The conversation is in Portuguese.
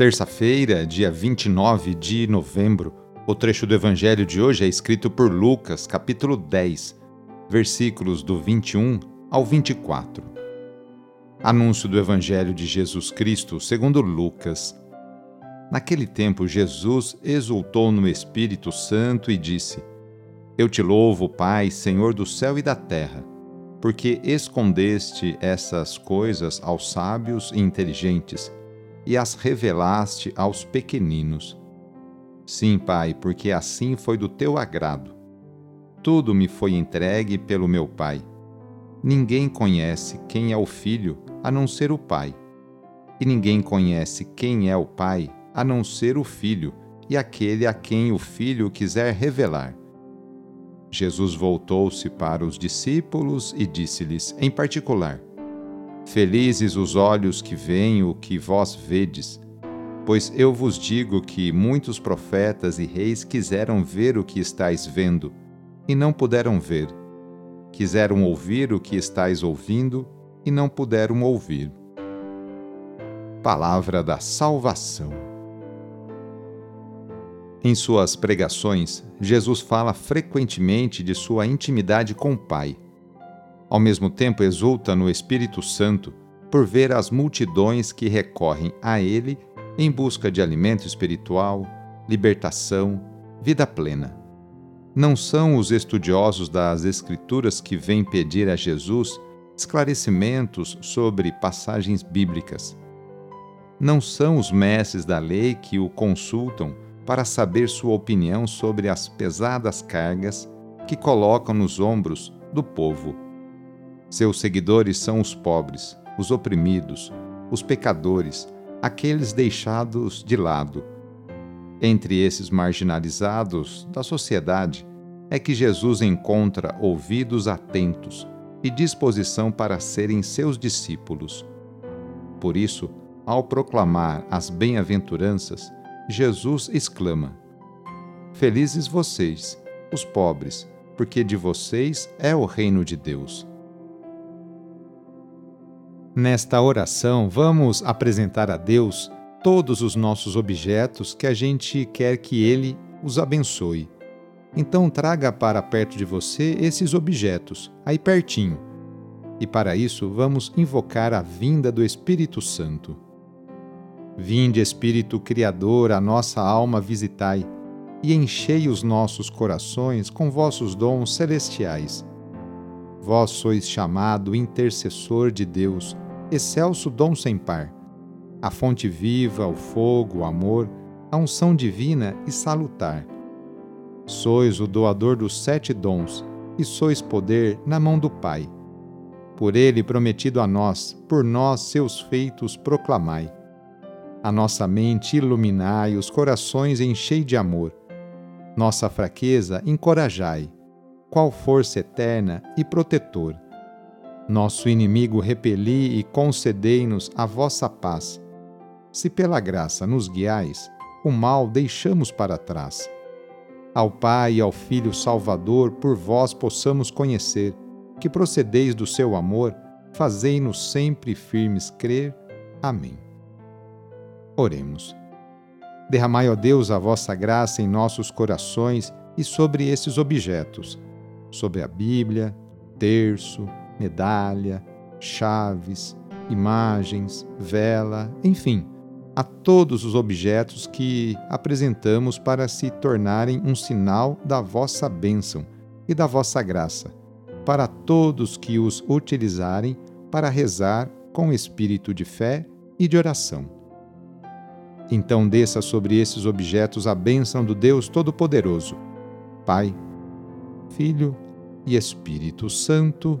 terça-feira, dia 29 de novembro. O trecho do evangelho de hoje é escrito por Lucas, capítulo 10, versículos do 21 ao 24. Anúncio do evangelho de Jesus Cristo, segundo Lucas. Naquele tempo, Jesus exultou no Espírito Santo e disse: Eu te louvo, Pai, Senhor do céu e da terra, porque escondeste essas coisas aos sábios e inteligentes e as revelaste aos pequeninos. Sim, Pai, porque assim foi do teu agrado. Tudo me foi entregue pelo meu Pai. Ninguém conhece quem é o Filho a não ser o Pai. E ninguém conhece quem é o Pai a não ser o Filho e aquele a quem o Filho quiser revelar. Jesus voltou-se para os discípulos e disse-lhes, em particular: Felizes os olhos que veem o que vós vedes. Pois eu vos digo que muitos profetas e reis quiseram ver o que estáis vendo, e não puderam ver. Quiseram ouvir o que estáis ouvindo, e não puderam ouvir. Palavra da Salvação. Em suas pregações, Jesus fala frequentemente de sua intimidade com o Pai ao mesmo tempo, exulta no Espírito Santo por ver as multidões que recorrem a Ele em busca de alimento espiritual, libertação, vida plena. Não são os estudiosos das Escrituras que vêm pedir a Jesus esclarecimentos sobre passagens bíblicas. Não são os mestres da lei que o consultam para saber sua opinião sobre as pesadas cargas que colocam nos ombros do povo seus seguidores são os pobres, os oprimidos, os pecadores, aqueles deixados de lado. Entre esses marginalizados da sociedade é que Jesus encontra ouvidos atentos e disposição para serem seus discípulos. Por isso, ao proclamar as bem-aventuranças, Jesus exclama: Felizes vocês, os pobres, porque de vocês é o reino de Deus. Nesta oração, vamos apresentar a Deus todos os nossos objetos que a gente quer que Ele os abençoe. Então, traga para perto de você esses objetos, aí pertinho. E para isso, vamos invocar a vinda do Espírito Santo. Vinde, Espírito Criador, a nossa alma visitai, e enchei os nossos corações com vossos dons celestiais Vós sois chamado intercessor de Deus, excelso dom sem par. A fonte viva, o fogo, o amor, a unção divina e salutar. Sois o doador dos sete dons, e sois poder na mão do Pai. Por ele prometido a nós, por nós seus feitos proclamai. A nossa mente iluminai, os corações enchei de amor. Nossa fraqueza encorajai qual força eterna e protetor. Nosso inimigo repeli e concedei-nos a vossa paz. Se pela graça nos guiais, o mal deixamos para trás. Ao Pai e ao Filho Salvador, por vós possamos conhecer, que procedeis do seu amor, fazei-nos sempre firmes crer. Amém. Oremos. Derramai, ó Deus, a vossa graça em nossos corações e sobre esses objetos sobre a Bíblia, terço, medalha, chaves, imagens, vela, enfim, a todos os objetos que apresentamos para se tornarem um sinal da vossa bênção e da vossa graça, para todos que os utilizarem para rezar com espírito de fé e de oração. Então desça sobre esses objetos a bênção do Deus Todo-Poderoso, Pai, Filho e Espírito Santo.